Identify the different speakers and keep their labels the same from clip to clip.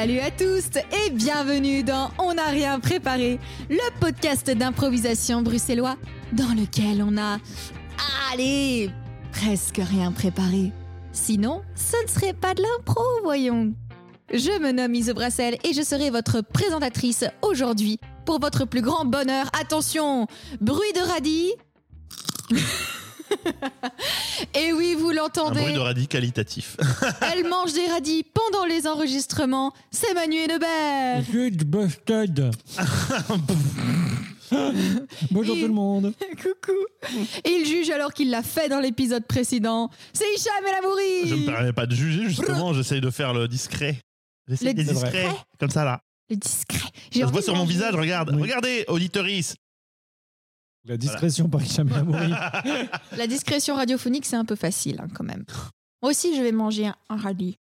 Speaker 1: Salut à tous et bienvenue dans On n'a rien préparé, le podcast d'improvisation bruxellois dans lequel on a, allez, presque rien préparé. Sinon, ce ne serait pas de l'impro, voyons. Je me nomme Ise Brassel et je serai votre présentatrice aujourd'hui pour votre plus grand bonheur. Attention, bruit de radis. Et oui, vous
Speaker 2: Un bruit
Speaker 1: l'entendez,
Speaker 2: de radis qualitatif.
Speaker 1: elle mange des radis pendant les enregistrements. C'est Manu et Nebert.
Speaker 3: Good busted. Bonjour
Speaker 1: Et-
Speaker 3: tout le monde.
Speaker 1: Coucou. Et il juge alors qu'il l'a fait dans l'épisode précédent. C'est Hicham El Amouri.
Speaker 2: Je me permets pas de juger, justement, j'essaye de faire le discret. J'essaye
Speaker 1: Le discret.
Speaker 2: discret. Comme ça, là.
Speaker 1: Le discret.
Speaker 2: Voit
Speaker 1: de
Speaker 2: sur mon visage, regarde.
Speaker 3: Oui.
Speaker 2: Regardez, auditoris.
Speaker 3: La discrétion par Hicham El Amouri.
Speaker 1: La discrétion radiophonique, c'est un peu facile hein, quand même. Moi aussi, je vais manger un, un radis.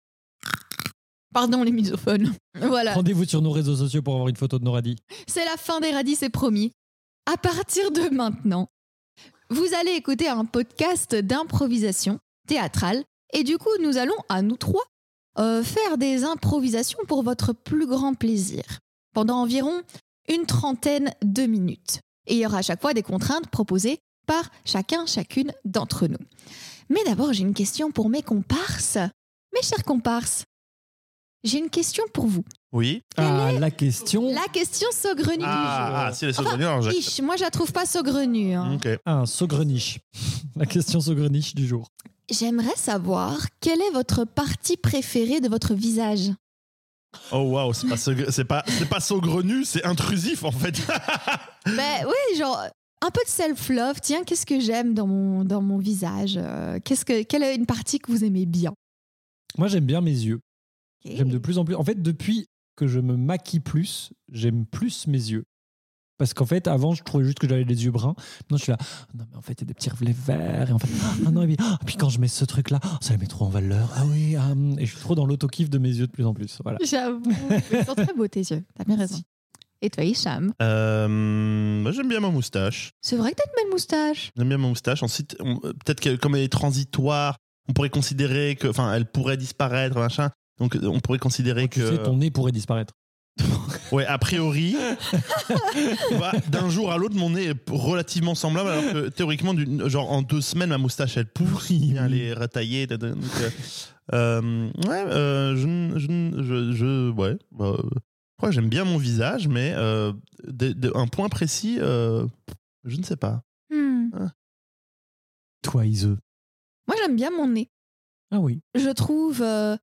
Speaker 1: Pardon les misophones. Voilà.
Speaker 3: Rendez-vous sur nos réseaux sociaux pour avoir une photo de nos radis.
Speaker 1: C'est la fin des radis, c'est promis. À partir de maintenant, vous allez écouter un podcast d'improvisation théâtrale. Et du coup, nous allons, à nous trois, euh, faire des improvisations pour votre plus grand plaisir. Pendant environ une trentaine de minutes. Et il y aura à chaque fois des contraintes proposées par chacun, chacune d'entre nous. Mais d'abord, j'ai une question pour mes comparses. Mes chers comparses, j'ai une question pour vous.
Speaker 2: Oui.
Speaker 3: Ah, la question.
Speaker 1: La question saugrenue du jour.
Speaker 2: Ah, ah, si saugrenus, alors j'accepte.
Speaker 1: Ish, moi je la trouve pas saugrenue. hein.
Speaker 2: Ok.
Speaker 3: Ah, un saugreniche. La question saugreniche du jour.
Speaker 1: J'aimerais savoir quelle est votre partie préférée de votre visage?
Speaker 2: Oh waouh, c'est pas, c'est pas, c'est pas saugrenu, c'est intrusif en fait.
Speaker 1: ben oui, genre un peu de self-love. Tiens, qu'est-ce que j'aime dans mon, dans mon visage euh, Qu'est-ce que Quelle est une partie que vous aimez bien?
Speaker 3: Moi, j'aime bien mes yeux. J'aime de plus en plus. En fait, depuis que je me maquille plus, j'aime plus mes yeux. Parce qu'en fait, avant, je trouvais juste que j'avais les yeux bruns. Maintenant, je suis là, non, mais en fait, il y a des petits reflets verts. Et en fait, ah non, et puis, ah, puis quand je mets ce truc-là, oh, ça les met trop en valeur. Ah oui, ah, hum. et je suis trop dans l'auto-kiff de mes yeux de plus en plus. Voilà.
Speaker 1: J'avoue. Ils sont très beaux tes yeux. T'as bien raison. Et toi, Hicham?
Speaker 2: Euh, moi, j'aime bien ma moustache.
Speaker 1: C'est vrai que t'as une belle moustache.
Speaker 2: J'aime bien ma moustache. Ensuite, on- euh, peut-être que comme elle est transitoire, on pourrait considérer que, enfin, elle pourrait disparaître, machin. Donc, on pourrait considérer
Speaker 3: Tu
Speaker 2: que,
Speaker 3: sais, ton nez pourrait disparaître.
Speaker 2: ouais, a priori, bah, d'un jour à l'autre, mon nez est relativement semblable, alors que théoriquement, genre en deux semaines, ma moustache elle pourrit,
Speaker 3: Oui.
Speaker 2: elle est retaillée. donc, euh, euh, ouais, euh, je, je, je, je- ouais, bah, euh, je crois que j'aime bien mon visage, mais euh, de- de- un point précis, euh, je ne sais pas.
Speaker 1: Hmm.
Speaker 3: Toi, Ise.
Speaker 1: Moi, j'aime bien mon nez.
Speaker 3: Ah oui.
Speaker 1: je trouve euh,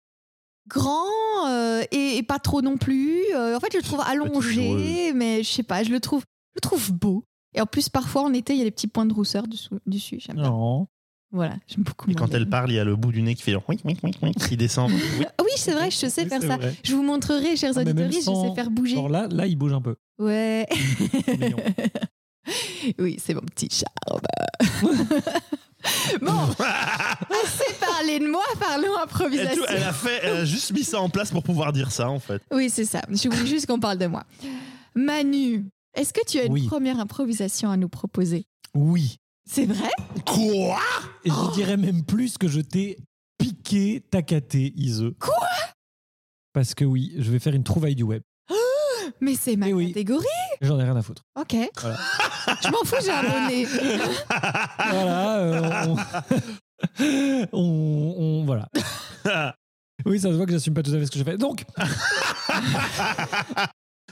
Speaker 1: grand euh, et, et pas trop non plus. Euh, en fait, je le trouve allongé, mais je sais pas, je le trouve, je le trouve beau. Et en plus, parfois en été, il y a des petits points de rousseur dessous, dessus. J'aime bien.
Speaker 3: Non.
Speaker 1: Voilà, j'aime beaucoup.
Speaker 2: Et quand elle parle, il y a le bout du nez qui fait oui, oui, oui, oui, qui descend. Oui.
Speaker 1: Ah oui, c'est vrai, je sais
Speaker 3: Oui,
Speaker 1: faire ça.
Speaker 3: vrai.
Speaker 1: Je vous montrerai, chers
Speaker 3: Ah,
Speaker 1: auditeurs, je sais faire bouger.
Speaker 3: Genre là, là, il bouge un peu.
Speaker 1: Ouais. Oui, c'est mon petit charme. bon, de moi, parlons
Speaker 2: Elle,
Speaker 1: improvisation.
Speaker 2: elle a fait, elle a juste mis ça en place pour pouvoir dire ça en fait.
Speaker 1: Oui, c'est ça. Je voulais juste qu'on parle de moi. Manu, est-ce que tu as une
Speaker 3: Oui.
Speaker 1: première improvisation à nous proposer?
Speaker 3: Oui.
Speaker 1: C'est vrai?
Speaker 2: Quoi?
Speaker 3: Et je dirais même plus que je t'ai piqué ta caté, Ise.
Speaker 1: Quoi?
Speaker 3: Parce que oui, je vais faire une trouvaille du web.
Speaker 1: Mais c'est ma
Speaker 3: Eh oui.
Speaker 1: catégorie.
Speaker 3: J'en ai rien à foutre.
Speaker 1: Ok.
Speaker 3: Voilà.
Speaker 1: Je m'en fous, j'ai abonné.
Speaker 3: Voilà. euh, on... on, on- Voilà. Oui, ça se voit que j'assume pas tout à fait ce que je fais. Donc,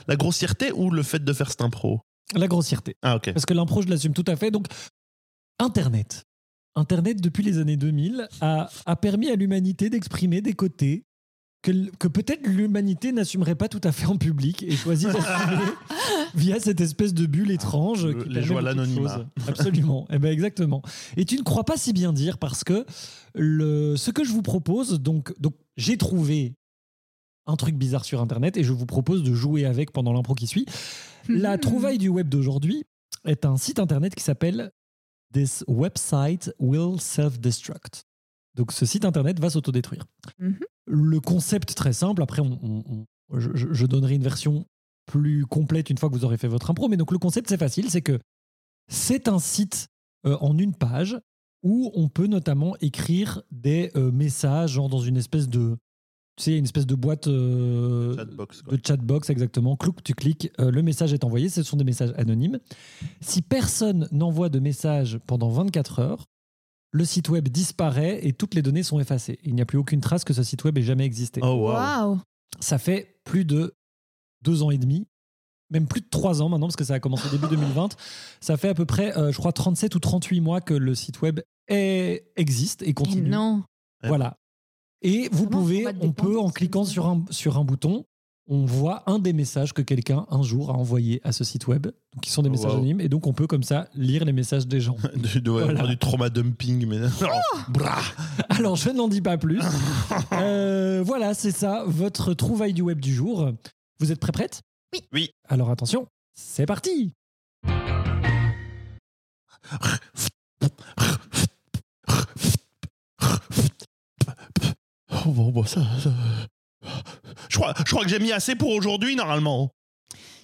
Speaker 2: La grossièreté ou le fait de faire cette impro?
Speaker 3: La grossièreté.
Speaker 2: Ah ok.
Speaker 3: Parce que l'impro, je l'assume tout à fait. Donc, Internet. Internet, depuis les années 2000, a, a permis à l'humanité d'exprimer des côtés que, peut-être l'humanité n'assumerait pas tout à fait en public et choisit d'assumer via cette espèce de bulle étrange.
Speaker 2: Le-
Speaker 3: qui
Speaker 2: les joies l'anonymat.
Speaker 3: Absolument. Eh ben exactement. Et tu ne crois pas si bien dire parce que le, ce que je vous propose, donc, donc j'ai trouvé un truc bizarre sur Internet et je vous propose de jouer avec pendant l'impro qui suit. La
Speaker 1: Hmm.
Speaker 3: trouvaille du web d'aujourd'hui est un site internet qui s'appelle This website will self-destruct. Donc ce site internet va s'autodétruire.
Speaker 1: Mhm.
Speaker 3: Le concept très simple, après on, on- on- je, donnerai une version plus complète une fois que vous aurez fait votre impro, mais donc le concept c'est facile, c'est que c'est un site euh, en une page où on peut notamment écrire des euh, messages genre dans une espèce de Tu sais, une espèce de boîte euh,
Speaker 2: Chatbox,
Speaker 3: de chatbox, exactement. Clouc, tu cliques, euh, le message est envoyé. Ce sont des messages anonymes. Si personne n'envoie de message pendant 24 heures, le site web disparaît et toutes les données sont effacées. Il n'y a plus aucune trace que ce site web ait jamais existé.
Speaker 2: Oh, wow.
Speaker 3: Ça fait plus de deux ans et demi, même plus de trois ans maintenant, parce que ça a commencé début 2020. Ça fait à peu près, euh, je crois, 37 ou 38 mois que le site web est- existe et
Speaker 1: Et
Speaker 3: continue.
Speaker 1: non.
Speaker 3: Voilà. Et vous pouvez, on peut, en cliquant sur un, sur un bouton, on voit un des messages que quelqu'un un jour a envoyé à ce site web, donc, qui sont des messages
Speaker 2: wow.
Speaker 3: anonymes, et donc on peut comme ça lire les messages des gens.
Speaker 2: Du, ouais,
Speaker 3: Voilà.
Speaker 2: du trauma dumping, mais.
Speaker 1: Oh
Speaker 2: Brah.
Speaker 3: Alors je n'en dis pas plus. Euh, voilà, c'est ça, votre trouvaille du web du jour. Vous êtes prêts prête
Speaker 1: Oui.
Speaker 2: Oui.
Speaker 3: Alors attention, c'est parti
Speaker 2: Oh, bon, bon, ça, ça- Je, crois, je crois que j'ai mis assez pour aujourd'hui, normalement.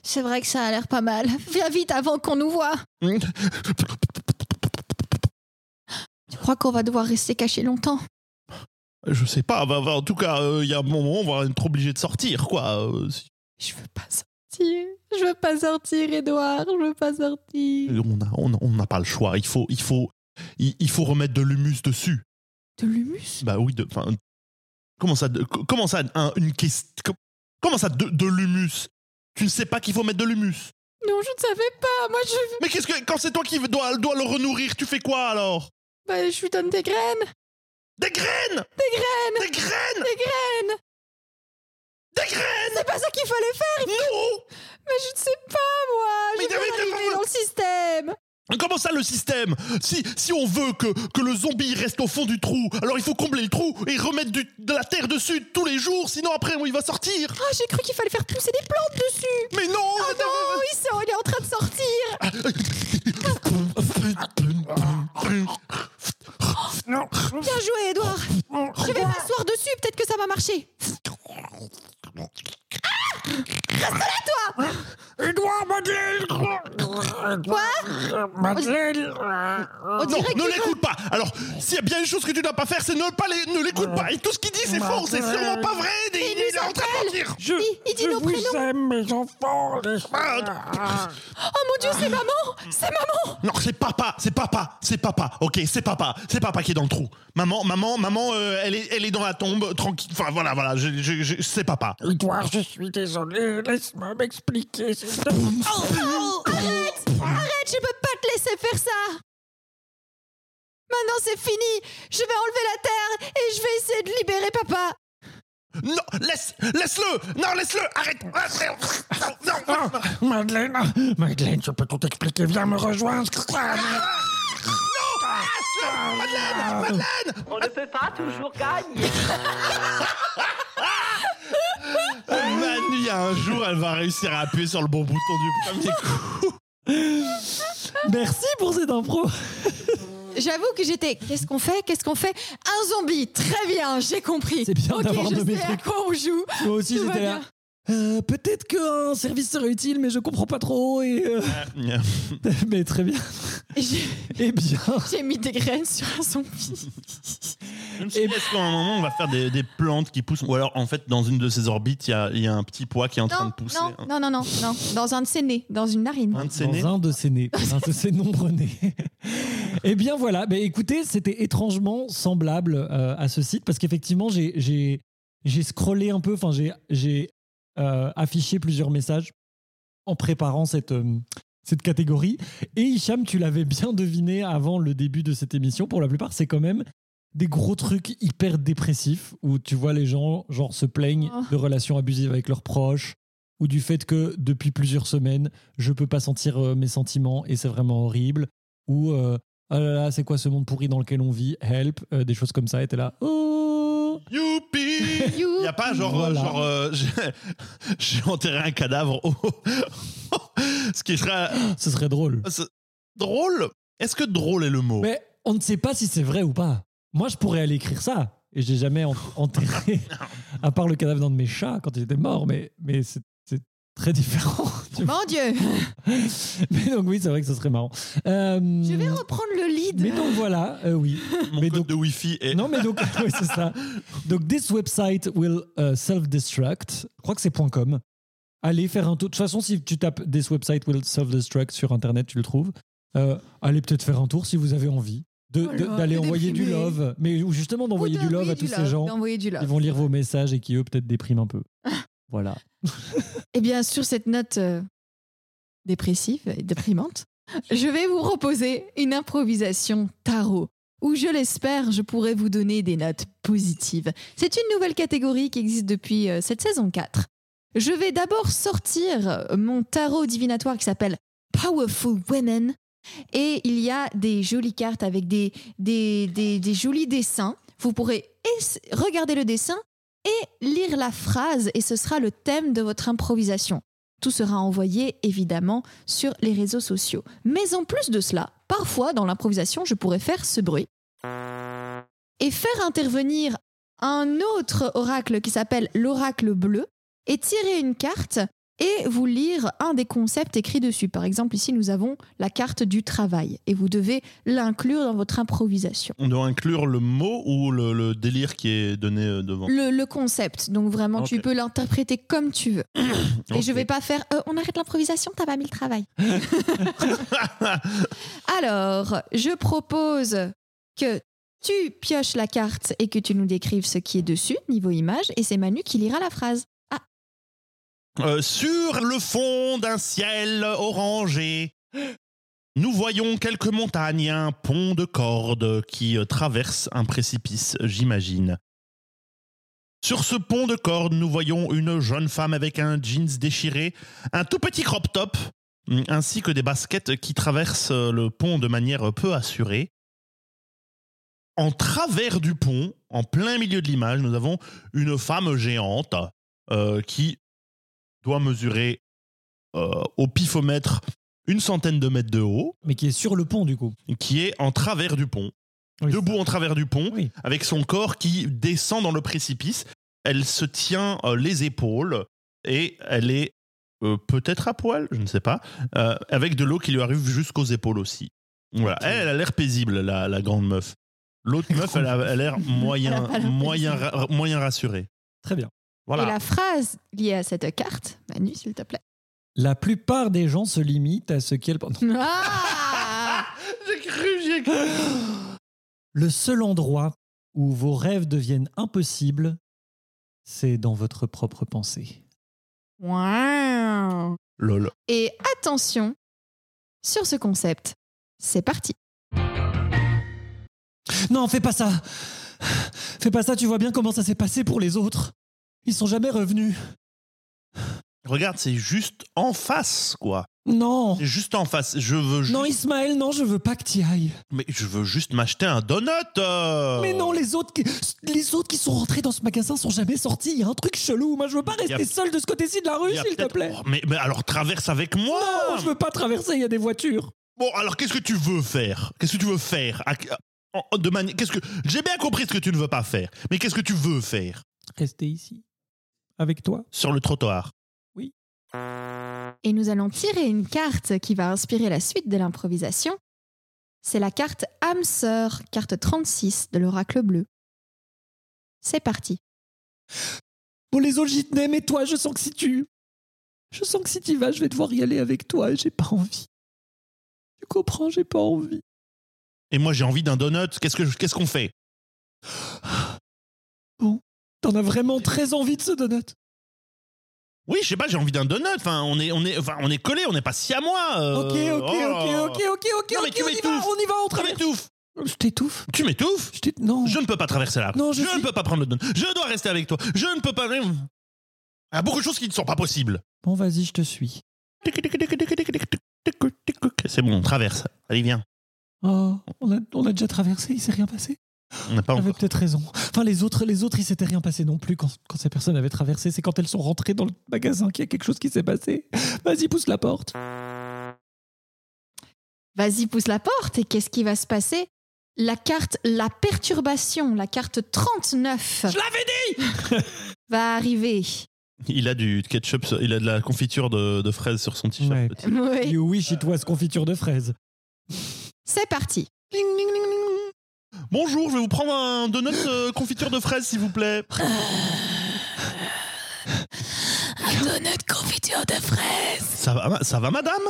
Speaker 1: C'est vrai que ça a l'air pas mal. Viens vite avant qu'on nous voit. Tu crois qu'on va devoir rester caché longtemps?
Speaker 2: Je sais pas, bah, bah, en tout cas, euh, il y a un moment, on va être obligé de sortir, quoi. euh, si-
Speaker 1: Je veux pas sortir. Je veux pas sortir, Edouard. Je veux pas sortir.
Speaker 2: On n'a on n'a pas le choix. Il faut, il, faut, il, il faut remettre de l'humus dessus.
Speaker 1: De l'humus?
Speaker 2: Bah oui, de, comment ça, de- comment ça, un- une question, comment ça, de, de l'humus? Tu ne sais pas qu'il faut mettre de l'humus?
Speaker 1: Non, je ne savais pas. Moi, je,
Speaker 2: Mais qu'est-ce que, quand c'est toi qui dois, dois le renourrir, tu fais quoi alors?
Speaker 1: Bah, je lui donne des graines.
Speaker 2: Des graines?
Speaker 1: Des graines.
Speaker 2: Des graines?
Speaker 1: Des graines.
Speaker 2: Des graines?
Speaker 1: C'est pas ça qu'il fallait faire.
Speaker 2: Non
Speaker 1: Mais je ne sais pas, moi.
Speaker 2: Mais
Speaker 1: Je vais dans le système.
Speaker 2: Comment ça le système? Si, si on veut que, le zombie reste au fond du trou, alors il faut combler le trou et remettre de la terre dessus tous les jours, sinon après il va sortir.
Speaker 1: Ah, j'ai cru qu'il fallait faire pousser des plantes dessus.
Speaker 2: Mais non
Speaker 1: Oh non, il sort, il est en train de sortir. Bien joué, Edouard. Je vais m'asseoir dessus, peut-être que ça va marcher.
Speaker 4: Edouard Madeleine
Speaker 1: Quoi
Speaker 4: Madeleine
Speaker 1: On
Speaker 2: Non,
Speaker 1: dirait
Speaker 2: ne l'écoute pas. Alors, s'il y a bien une chose que tu dois pas faire, c'est ne pas les, ne l'écoute pas. Et tout ce qu'il dit, c'est faux, c'est sûrement pas vrai Il,
Speaker 1: il
Speaker 2: est en train de mentir.
Speaker 4: Je,
Speaker 1: Il- il dit
Speaker 4: je
Speaker 1: nos
Speaker 4: vous
Speaker 1: prénoms.
Speaker 4: aime, mes enfants les-
Speaker 1: Oh mon dieu, c'est maman. C'est maman.
Speaker 2: Non, c'est papa, c'est papa, c'est papa, ok, c'est papa, c'est papa qui est dans le trou. Maman, maman, maman, euh, elle, est, elle est dans la tombe, tranquille, enfin voilà, voilà, je, je- je- c'est papa.
Speaker 4: Edouard, je suis désolé, laisse-moi m'expliquer. te plaît.
Speaker 1: Oh, Arrête. Arrête, je peux pas te laisser faire ça Maintenant c'est fini. Je vais enlever la terre et je vais essayer de libérer papa.
Speaker 2: Non, laisse, laisse-le. Non, laisse-le. Arrête. Arrête. Non, non,
Speaker 4: Ah, Madeleine, ah, Madeleine, je peux tout expliquer, viens me rejoindre.
Speaker 5: On ne peut pas toujours gagner.
Speaker 2: Manu, il y a un jour, elle va réussir à appuyer sur le bon bouton du premier coup.
Speaker 3: Merci pour cette impro
Speaker 1: J'avoue que j'étais... Qu'est-ce qu'on fait Qu'est-ce qu'on fait? Un zombie Très bien, j'ai compris
Speaker 3: C'est bien
Speaker 1: Ok,
Speaker 3: d'avoir
Speaker 1: je
Speaker 3: nommé
Speaker 1: sais à
Speaker 3: truc.
Speaker 1: quoi on joue
Speaker 3: Moi aussi
Speaker 1: Tout va
Speaker 3: j'étais là.
Speaker 1: bien.
Speaker 3: Euh, Peut-être qu'un service serait utile, mais je comprends pas trop. Et euh, mais très bien.
Speaker 1: Et J'ai
Speaker 3: Eh bien,
Speaker 1: j'ai mis des graines sur un zombie.
Speaker 2: Je me suis dit, est-ce qu'à un moment, on va faire des, des plantes qui poussent? Ou alors, en fait, dans une de ces orbites, il y a, il y a un petit pois qui est en train
Speaker 1: Non,
Speaker 2: de pousser.
Speaker 1: non, non, non, non, non. Dans un de ses nez, dans une narine.
Speaker 2: Un de ses nez.
Speaker 3: dans un de ses nez, un de ses nombreux nez. Eh bien voilà, ben écoutez, c'était étrangement semblable euh, à ce site parce qu'effectivement j'ai scrollé un peu, enfin j'ai j'ai euh, affiché plusieurs messages en préparant cette euh, cette catégorie. Et Hicham, tu l'avais bien deviné avant le début de cette émission. Pour la plupart, c'est quand même des gros trucs hyper dépressifs où tu vois les gens genre se plaignent
Speaker 1: Oh.
Speaker 3: de relations abusives avec leurs proches ou du fait que depuis plusieurs semaines, je peux pas sentir mes sentiments et c'est vraiment horrible. Ou euh, oh là là, c'est quoi ce monde pourri dans lequel on vit? Help, euh, des choses comme ça. Et t'es là. Oh
Speaker 2: Youpi
Speaker 1: You.
Speaker 2: Il n'y a pas genre,
Speaker 3: Voilà.
Speaker 2: genre euh, j'ai- enterré un cadavre. Ce qui serait
Speaker 3: Ce serait drôle.
Speaker 2: drôle? Est-ce que drôle est le mot?
Speaker 3: Mais on ne sait pas si c'est vrai ou pas. Moi, je pourrais aller écrire ça. Et j'ai jamais en- enterré, à part le cadavre d'un de mes chats quand il était mort. Mais, mais très différent.
Speaker 1: Mon Dieu
Speaker 3: Mais donc oui, c'est vrai que ce serait marrant. Euh,
Speaker 1: Je vais reprendre le lead.
Speaker 3: Mais donc voilà, euh, oui.
Speaker 2: Mon
Speaker 3: Mais
Speaker 2: code
Speaker 3: donc-
Speaker 2: de Wi-Fi est.
Speaker 3: Non, mais donc, oui, c'est ça. Donc, this website will uh, self-destruct. Je crois que c'est .com. Allez faire un tour. De toute façon, si tu tapes this website will self-destruct sur Internet, tu le trouves. Euh, allez peut-être faire un tour si vous avez envie de-
Speaker 1: Oh
Speaker 3: de- d'aller
Speaker 1: t'es
Speaker 3: envoyer du love. Mais justement, d'envoyer du love à tous
Speaker 1: du
Speaker 3: ces gens
Speaker 1: d'envoyer du love.
Speaker 3: qui vont lire vos messages et qui, eux, peut-être dépriment un peu. Voilà.
Speaker 1: Eh bien, sur cette note euh, dépressive et déprimante, je vais vous proposer une improvisation tarot où, je l'espère, je pourrai vous donner des notes positives. C'est une nouvelle catégorie qui existe depuis euh, cette saison 4. Je vais d'abord sortir mon tarot divinatoire qui s'appelle Powerful Women. Et il y a des jolies cartes avec des, des, des- des jolis dessins. Vous pourrez regarder le dessin et lire la phrase et ce sera le thème de votre improvisation. Tout sera envoyé évidemment sur les réseaux sociaux. Mais en plus de cela, parfois dans l'improvisation, je pourrais faire ce bruit et faire intervenir un autre oracle qui s'appelle l'oracle bleu et tirer une carte et vous lire un des concepts écrits dessus. Par exemple, ici, nous avons la carte du travail et vous devez l'inclure dans votre improvisation.
Speaker 2: On doit inclure le mot ou le, le délire qui est donné euh, devant.
Speaker 1: Le, le concept, donc vraiment, tu peux l'interpréter comme tu veux. Et je vais pas faire euh, on arrête l'improvisation, t'as pas mis le travail. Alors, je propose que tu pioches la carte et que tu nous décrives ce qui est dessus, niveau image, et c'est Manu qui lira la phrase.
Speaker 2: Euh, sur le fond d'un ciel orangé, nous voyons quelques montagnes un pont de cordes qui euh, traverse un précipice, j'imagine. Sur ce pont de cordes, nous voyons une jeune femme avec un jeans déchiré, un tout petit crop top, mm, ainsi que des baskets qui traversent euh, le pont de manière peu assurée. En travers du pont, en plein milieu de l'image, nous avons une femme géante qui doit mesurer euh, au pifomètre une centaine de mètres de haut,
Speaker 3: Mais qui est sur le pont, du coup.
Speaker 2: qui est en travers du pont,
Speaker 3: Oui,
Speaker 2: debout en travers du pont,
Speaker 3: Oui.
Speaker 2: avec son corps qui descend dans le précipice. Elle se tient euh, les épaules et elle est euh, peut-être à poil, je ne sais pas, avec de l'eau qui lui arrive jusqu'aux épaules aussi. Voilà, elle, elle a l'air paisible, la, la grande meuf. L'autre meuf, elle a l'air moyen, moyen, ra- moyen rassurée.
Speaker 3: Très bien.
Speaker 2: Voilà.
Speaker 1: Et la phrase liée à cette carte, Manu, s'il te plaît.
Speaker 3: La plupart des gens se limitent à ce qu'elles... Non.
Speaker 1: Ah
Speaker 2: J'ai cru, j'ai cru.
Speaker 3: Le seul endroit où vos rêves deviennent impossibles, c'est dans votre propre pensée.
Speaker 1: Wow.
Speaker 2: Lol.
Speaker 1: Et attention, sur ce concept, c'est parti.
Speaker 3: Non, fais pas ça Fais pas ça, tu vois bien comment ça s'est passé pour les autres. Ils sont jamais revenus.
Speaker 2: Regarde, c'est juste en face, quoi.
Speaker 3: Non
Speaker 2: C'est juste en face. Je veux juste...
Speaker 3: Non, Ismaël, non, je veux pas que tu ailles.
Speaker 2: Mais je veux juste m'acheter un donut. euh.
Speaker 3: Mais non, les autres, qui, les autres qui sont rentrés dans ce magasin sont jamais sortis. Il y a un truc chelou. Moi, je veux pas
Speaker 2: Y a-
Speaker 3: rester seul de ce côté-ci de la rue,
Speaker 2: Il y a
Speaker 3: s'il te
Speaker 2: peut-être-
Speaker 3: plaît.
Speaker 2: Oh, mais, mais alors traverse avec moi.
Speaker 3: Non, je veux pas traverser, il y a des voitures.
Speaker 2: Bon, alors qu'est-ce que tu veux faire? Qu'est-ce que tu veux faire? À- en- de mani- Qu'est-ce que J'ai bien compris ce que tu ne veux pas faire, mais qu'est-ce que tu veux faire?
Speaker 3: Rester ici. Avec toi?
Speaker 2: sur le trottoir
Speaker 1: Et nous allons tirer une carte qui va inspirer la suite de l'improvisation. C'est la carte âme sœur, carte 36 de l'oracle bleu. C'est parti.
Speaker 3: Bon, les autres, j'y tenais, mais toi, je sens que si tu. Je sens que si tu vas, je vais devoir y aller avec toi et j'ai pas envie. Tu comprends, j'ai pas envie.
Speaker 2: Et moi, j'ai envie d'un donut. Qu'est-ce que qu'est-ce qu'on fait?
Speaker 3: T'en as vraiment très envie de ce donut.
Speaker 2: Oui, je sais pas. J'ai envie d'un donut. Enfin, on est on est enfin on est collé. On n'est pas si à moi. euh,
Speaker 3: Ok, ok,
Speaker 2: oh.
Speaker 3: ok, ok, ok, ok,
Speaker 2: Non, mais
Speaker 3: ok,
Speaker 2: tu
Speaker 3: on y va, on y va, on
Speaker 2: Tu
Speaker 3: traverse.
Speaker 2: m'étouffes.
Speaker 3: Je t'étouffe.
Speaker 2: Tu m'étouffes.
Speaker 3: Je Non.
Speaker 2: Je ne peux pas traverser la rue.
Speaker 3: Non, je
Speaker 2: je
Speaker 3: suis-
Speaker 2: ne peux pas prendre le donut. Je dois rester avec toi. Je ne peux pas. Il y a beaucoup de choses qui ne sont pas possibles.
Speaker 3: Bon, vas-y, je te suis.
Speaker 2: C'est bon, on traverse. Allez, viens.
Speaker 3: Oh, on a, on a déjà traversé, il s'est rien passé.
Speaker 2: On n'a pas encore.
Speaker 3: peut-être raison. Enfin, les autres, les autres, il s'était rien passé non plus quand, quand ces personnes avaient traversé. C'est quand elles sont rentrées dans le magasin qu'il y a quelque chose qui s'est passé. Vas-y, pousse la porte.
Speaker 1: Vas-y, pousse la porte et qu'est-ce qui va se passer? La carte La perturbation, la carte 39,
Speaker 3: Je l'avais dit
Speaker 1: va arriver.
Speaker 2: Il a du ketchup, il a de la confiture de, de fraises sur son t-shirt.
Speaker 3: Ouais.
Speaker 1: Oui.
Speaker 3: You wish it was confiture de fraises.
Speaker 1: C'est parti.
Speaker 2: Ding, ding. Bonjour, je vais vous prendre un donut euh, confiture de fraises, s'il vous plaît.
Speaker 1: Un donut confiture de fraises.
Speaker 2: Ça va, ça va, madame?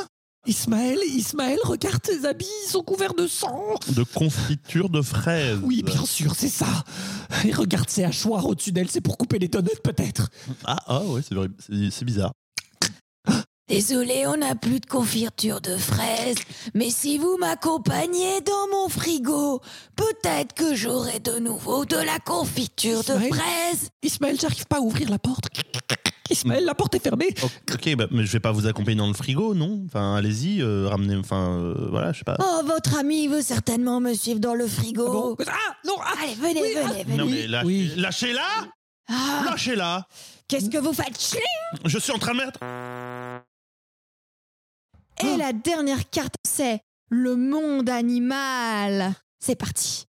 Speaker 3: Ismaël, Ismaël, regarde tes habits, ils sont couverts de sang.
Speaker 2: De confiture de fraises.
Speaker 3: Oui, bien sûr, c'est ça. Et regarde ces hachoirs au-dessus d'elle, c'est pour couper les donuts peut-être.
Speaker 2: Ah, ah ouais, c'est vrai, c'est c'est bizarre.
Speaker 1: Désolé, on n'a plus de confiture de fraises, mais si vous m'accompagnez dans mon frigo, peut-être que j'aurai de nouveau de la confiture de fraises.
Speaker 3: Ismaël, j'arrive pas à ouvrir la porte. Ismaël, la porte est fermée.
Speaker 2: Ok, bah, mais je vais pas vous accompagner dans le frigo, non? Enfin, allez-y, euh, ramenez, enfin, euh, voilà, je sais pas.
Speaker 1: Oh, votre ami veut certainement me suivre dans le frigo.
Speaker 3: Bon. Ah, non, ah,
Speaker 1: Allez, venez,
Speaker 3: Oui,
Speaker 1: venez, venez.
Speaker 2: non,
Speaker 3: oui,
Speaker 2: mais
Speaker 3: oui.
Speaker 2: lâchez-la
Speaker 1: Ah,
Speaker 2: Lâchez-la
Speaker 1: Qu'est-ce que vous faites Chling
Speaker 2: Je suis en train de mettre.
Speaker 1: Et la dernière carte, c'est le monde animal. C'est parti.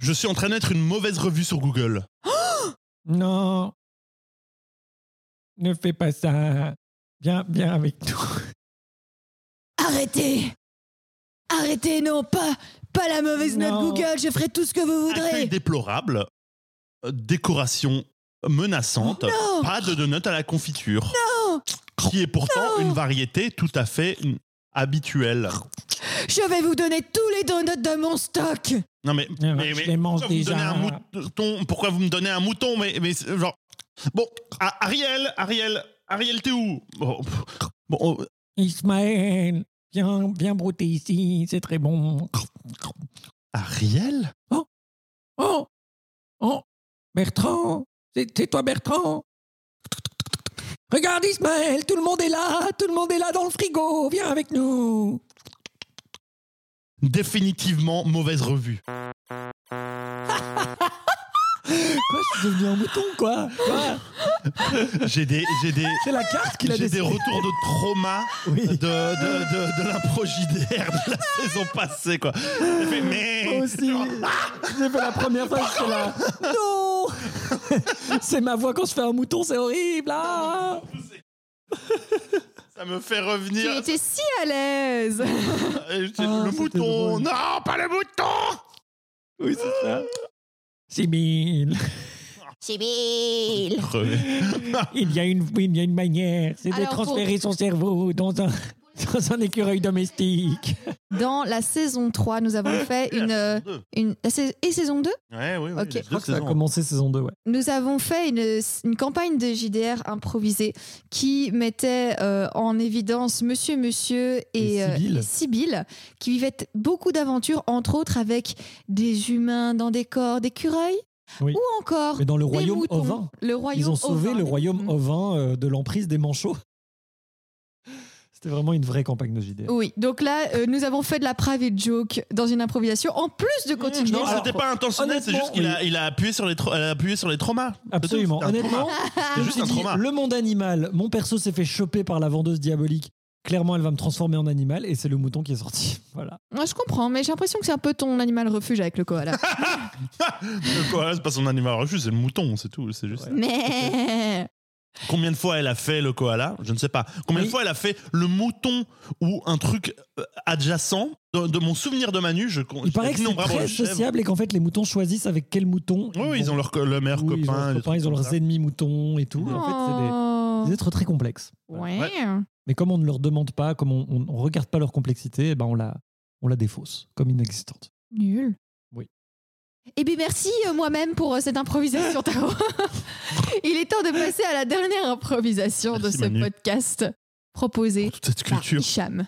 Speaker 2: Je suis en train de mettre une mauvaise revue sur Google.
Speaker 3: non. Ne fais pas ça. Viens, viens avec nous.
Speaker 1: Arrêtez Arrêtez, non, pas, pas la mauvaise note. Google, je ferai tout ce que vous
Speaker 2: Accueil
Speaker 1: voudrez.
Speaker 2: déplorable, euh, décoration menaçante,
Speaker 1: Non.
Speaker 2: pas de donut à la confiture. Qui est pourtant une variété tout à fait habituelle.
Speaker 1: Je vais vous donner tous les donuts de mon stock.
Speaker 2: Non mais,
Speaker 3: Ah,
Speaker 2: mais,
Speaker 3: je
Speaker 2: mais
Speaker 3: les mange
Speaker 2: pourquoi vous me
Speaker 3: déjà.
Speaker 2: donnez un mouton? Pourquoi vous me donnez un mouton? Mais, mais genre bon, ah, Ariel, Ariel, Ariel, t'es où? Bon, oh,
Speaker 3: Ismaël, viens, viens brouter ici, c'est très bon.
Speaker 2: Ariel?
Speaker 3: Oh, oh, Bertrand, c'est c'est toi Bertrand? Regarde Ismaël, tout le monde est là, tout le monde est là dans le frigo, viens avec nous.
Speaker 2: Définitivement mauvaise revue.
Speaker 3: Quoi, je suis devenu un mouton, quoi, Quoi
Speaker 2: J'ai des, j'ai des,
Speaker 3: C'est la carte qu'il a
Speaker 2: j'ai des retours de trauma
Speaker 3: Oui.
Speaker 2: de, de, de, de l'impro JDR de la saison passée quoi. J'ai fait, mais
Speaker 3: Moi aussi, j'ai fait la première fois, j'étais là. Non C'est ma voix quand je fais un mouton, c'est horrible. ah
Speaker 2: ça me fait
Speaker 1: Tu
Speaker 2: revenir.
Speaker 1: étais si à l'aise.
Speaker 3: Ah,
Speaker 2: le
Speaker 3: c'était
Speaker 2: mouton.
Speaker 3: drôle.
Speaker 2: Non, pas le mouton.
Speaker 3: oui, c'est ça. Sibyl,
Speaker 1: Sibyl.
Speaker 3: Il y a une, il y a une manière, c'est de
Speaker 1: pour-
Speaker 3: transférer son cerveau dans un, dans un écureuil domestique.
Speaker 1: Dans la saison 3, nous avons fait une, euh, une la sais- et saison 2
Speaker 2: Ouais, oui, oui.
Speaker 1: Ok.
Speaker 2: les
Speaker 1: Je
Speaker 2: deux
Speaker 3: Ça a
Speaker 2: saisons.
Speaker 3: commencé saison 2, ouais.
Speaker 1: Nous avons fait une, une campagne de JDR improvisée qui mettait euh, en évidence Monsieur Monsieur et,
Speaker 3: Et
Speaker 1: euh,
Speaker 3: Sibylle.
Speaker 1: et Sibylle, qui vivaient t- beaucoup d'aventures, entre autres avec des humains dans des corps d'écureuils,
Speaker 3: Oui.
Speaker 1: ou encore
Speaker 3: Mais dans le
Speaker 1: des
Speaker 3: royaume
Speaker 1: moutons.
Speaker 3: ovin.
Speaker 1: Le royaume
Speaker 3: Ils ont sauvé
Speaker 1: ovin
Speaker 3: le
Speaker 1: des
Speaker 3: royaume
Speaker 1: moutons.
Speaker 3: ovin euh, de l'emprise des manchots. C'était vraiment une vraie campagne de JDR.
Speaker 1: Oui, donc là, euh, nous avons fait de la private joke dans une improvisation, en plus de continuer.
Speaker 2: Non, c'était pas intentionnel, c'est juste qu'il a, il a appuyé sur les, tra- elle a appuyé sur les traumas.
Speaker 3: Absolument.
Speaker 2: C'était un
Speaker 3: Honnêtement,
Speaker 2: trauma.
Speaker 3: je
Speaker 2: C'est
Speaker 3: me
Speaker 2: juste
Speaker 3: suis
Speaker 2: un
Speaker 3: dit,
Speaker 2: trauma.
Speaker 3: le monde animal, mon perso s'est fait choper par la vendeuse diabolique. Clairement, elle va me transformer en animal et c'est le mouton qui est sorti. Voilà.
Speaker 1: Ouais, je comprends, mais j'ai l'impression que c'est un peu ton animal refuge avec le koala.
Speaker 2: Le koala, c'est pas son animal refuge, c'est le mouton, c'est tout. C'est juste.
Speaker 1: mais
Speaker 2: Combien de fois elle a fait le koala Je ne sais pas. Combien de fois elle a fait le mouton ou un truc euh, adjacent de, de mon souvenir de Manu je,
Speaker 3: Il paraît que c'est très sociable et qu'en fait, les moutons choisissent avec quel mouton.
Speaker 2: Oui, oui, ils ont leur, le meilleur
Speaker 3: oui, ils ont
Speaker 2: copain.
Speaker 3: copains, ils ont leurs ennemis moutons et tout. Et en fait, c'est des,
Speaker 1: Oh.
Speaker 3: des êtres très complexes.
Speaker 1: Ouais.
Speaker 2: Ouais.
Speaker 3: Mais comme on ne leur demande pas, comme on ne regarde pas leur complexité, eh ben on, la, on la défausse comme inexistante.
Speaker 1: Nul. Eh bien, merci euh, moi-même pour euh, cette improvisation, Taro. Il est temps de passer à la dernière improvisation
Speaker 2: Merci,
Speaker 1: de ce
Speaker 2: Manu.
Speaker 1: podcast proposé
Speaker 2: Toute cette
Speaker 1: par
Speaker 2: culture.
Speaker 1: Hicham.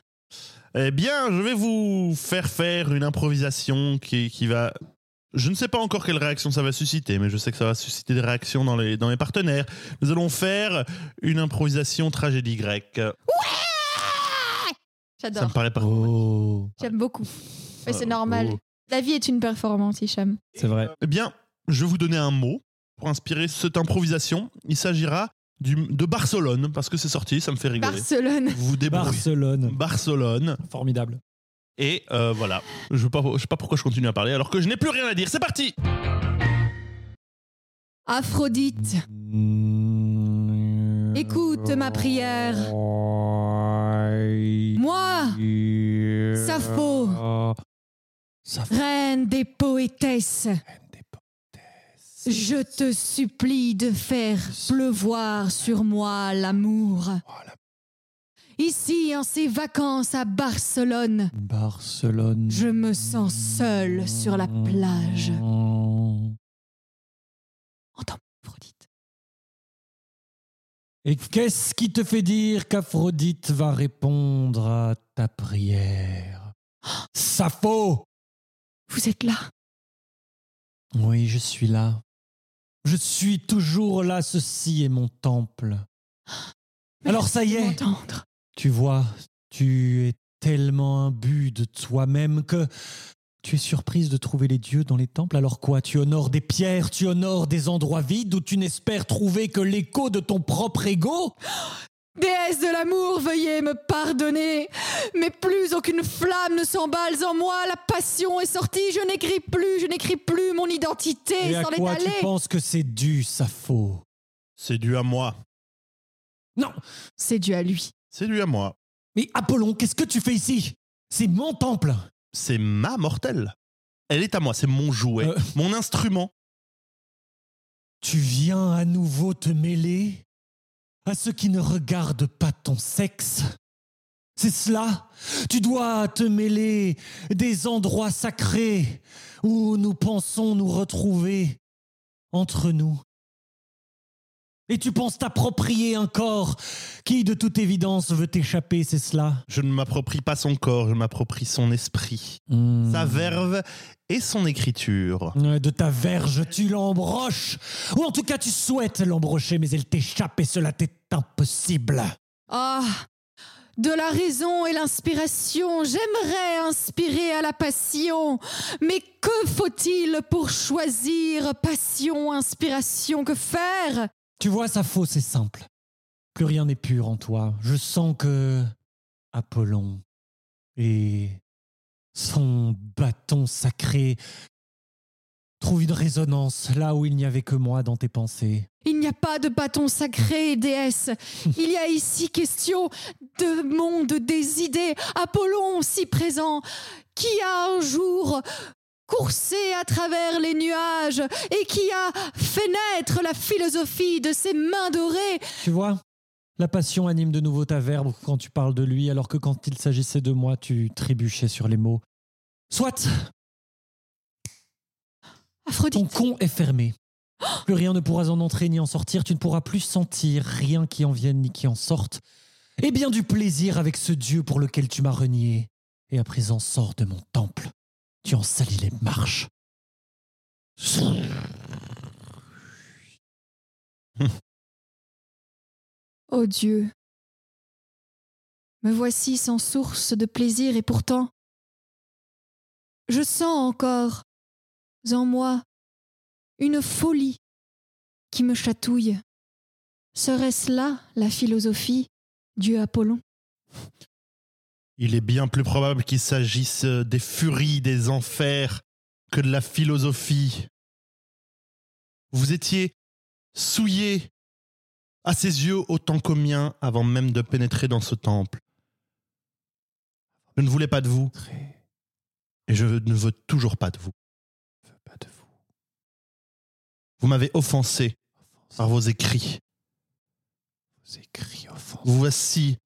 Speaker 2: Eh bien, je vais vous faire faire une improvisation qui, qui va. Je ne sais pas encore quelle réaction ça va susciter, mais je sais que ça va susciter des réactions dans les, dans les partenaires. Nous allons faire une improvisation tragédie grecque. Ça
Speaker 1: J'adore.
Speaker 2: me paraît pas.
Speaker 3: Oh,
Speaker 1: J'aime beaucoup. Mais c'est
Speaker 2: Euh,
Speaker 1: normal. La vie est une performance, Hicham.
Speaker 3: c'est vrai.
Speaker 2: Eh bien, je vais vous donner un mot pour inspirer cette improvisation. Il s'agira du, de Barcelone, parce que c'est sorti, ça me fait rigoler.
Speaker 1: Barcelone.
Speaker 2: Vous vous débrouillez.
Speaker 3: Barcelone.
Speaker 2: Barcelone.
Speaker 3: Formidable.
Speaker 2: Et euh, voilà. Je ne sais, pas- je sais pas pourquoi je continue à parler alors que je n'ai plus rien à dire. C'est parti
Speaker 1: Aphrodite. Écoute ma prière. Moi, Sappho. Reine des poétesses,
Speaker 3: des poétesses.
Speaker 1: je te supplie de faire pleuvoir sur moi l'amour.
Speaker 3: Voilà.
Speaker 1: Ici, en ces vacances à Barcelone,
Speaker 3: Barcelone.
Speaker 1: je me sens seule sur la plage. Entends, Aphrodite.
Speaker 3: Et qu'est-ce qui te fait dire qu'Aphrodite va répondre à ta prière? Sappho
Speaker 1: Vous êtes là.
Speaker 3: Oui, je suis là. Je suis toujours là, ceci est mon temple. Alors ça y est, tu vois, tu es tellement imbu de toi-même que tu es surprise de trouver les dieux dans les temples. Alors quoi, tu honores des pierres, tu honores des endroits vides où tu n'espères trouver que l'écho de ton propre ego?
Speaker 1: Déesse de l'amour, veuillez me pardonner, mais plus aucune flamme ne s'emballe en moi, la passion est sortie, je n'écris plus, je n'écris plus, mon identité
Speaker 3: Et à
Speaker 1: s'en est
Speaker 3: quoi tu
Speaker 1: allée.
Speaker 3: penses que c'est dû, Sappho?
Speaker 2: C'est dû à moi.
Speaker 3: Non,
Speaker 1: C'est dû à lui.
Speaker 2: C'est dû à moi.
Speaker 3: mais Apollon, qu'est-ce que tu fais ici? C'est mon temple
Speaker 2: C'est ma mortelle. Elle est à moi, c'est mon jouet,
Speaker 3: Euh.
Speaker 2: mon instrument.
Speaker 3: Tu viens à nouveau te mêler? À ceux qui ne regardent pas ton sexe. C'est cela. Tu dois te mêler des endroits sacrés où nous pensons nous retrouver entre nous. Et tu penses t'approprier un corps qui, de toute évidence, veut t'échapper, c'est cela?
Speaker 2: Je ne m'approprie pas son corps, je m'approprie son esprit, sa verve et son écriture.
Speaker 3: De ta verge, tu l'embroches. Ou en tout cas, tu souhaites l'embrocher, mais elle t'échappe et cela t'est impossible.
Speaker 1: Ah, de la raison et l'inspiration, j'aimerais inspirer à la passion, mais que faut-il pour choisir passion, inspiration, que faire?
Speaker 3: Tu vois, ça faux, c'est simple. Plus rien n'est pur en toi. Je sens que Apollon et son bâton sacré trouvent une résonance là où il n'y avait que moi dans tes pensées.
Speaker 1: Il n'y a pas de bâton sacré, déesse. Il y a ici question de monde des idées. Apollon, si présent, qui a un jour coursé à travers les nuages et qui a fait naître la philosophie de ses mains dorées.
Speaker 3: Tu vois, la passion anime de nouveau ta verbe quand tu parles de lui, alors que quand il s'agissait de moi, tu trébuchais sur les mots. Soit, ton
Speaker 1: Aphrodite,
Speaker 3: con est fermé. Plus rien ne pourra en entrer ni en sortir. Tu ne pourras plus sentir rien qui en vienne ni qui en sorte. Et bien du plaisir avec ce Dieu pour lequel tu m'as renié. Et à présent, sors de mon temple. Tu en salis les marches.
Speaker 1: ô Dieu, me voici sans source de plaisir et pourtant, je sens encore en moi une folie qui me chatouille. Serait-ce là la philosophie, Dieu Apollon?
Speaker 2: Il est bien plus probable qu'il s'agisse des furies des enfers que de la philosophie. Vous étiez souillé à ses yeux autant qu'au mien avant même de pénétrer dans ce temple. Je ne voulais pas de vous et je ne veux toujours pas de vous.
Speaker 3: Pas de vous.
Speaker 2: Vous m'avez offensé par vos écrits.
Speaker 3: Vos écrits offensants.
Speaker 2: Vous voici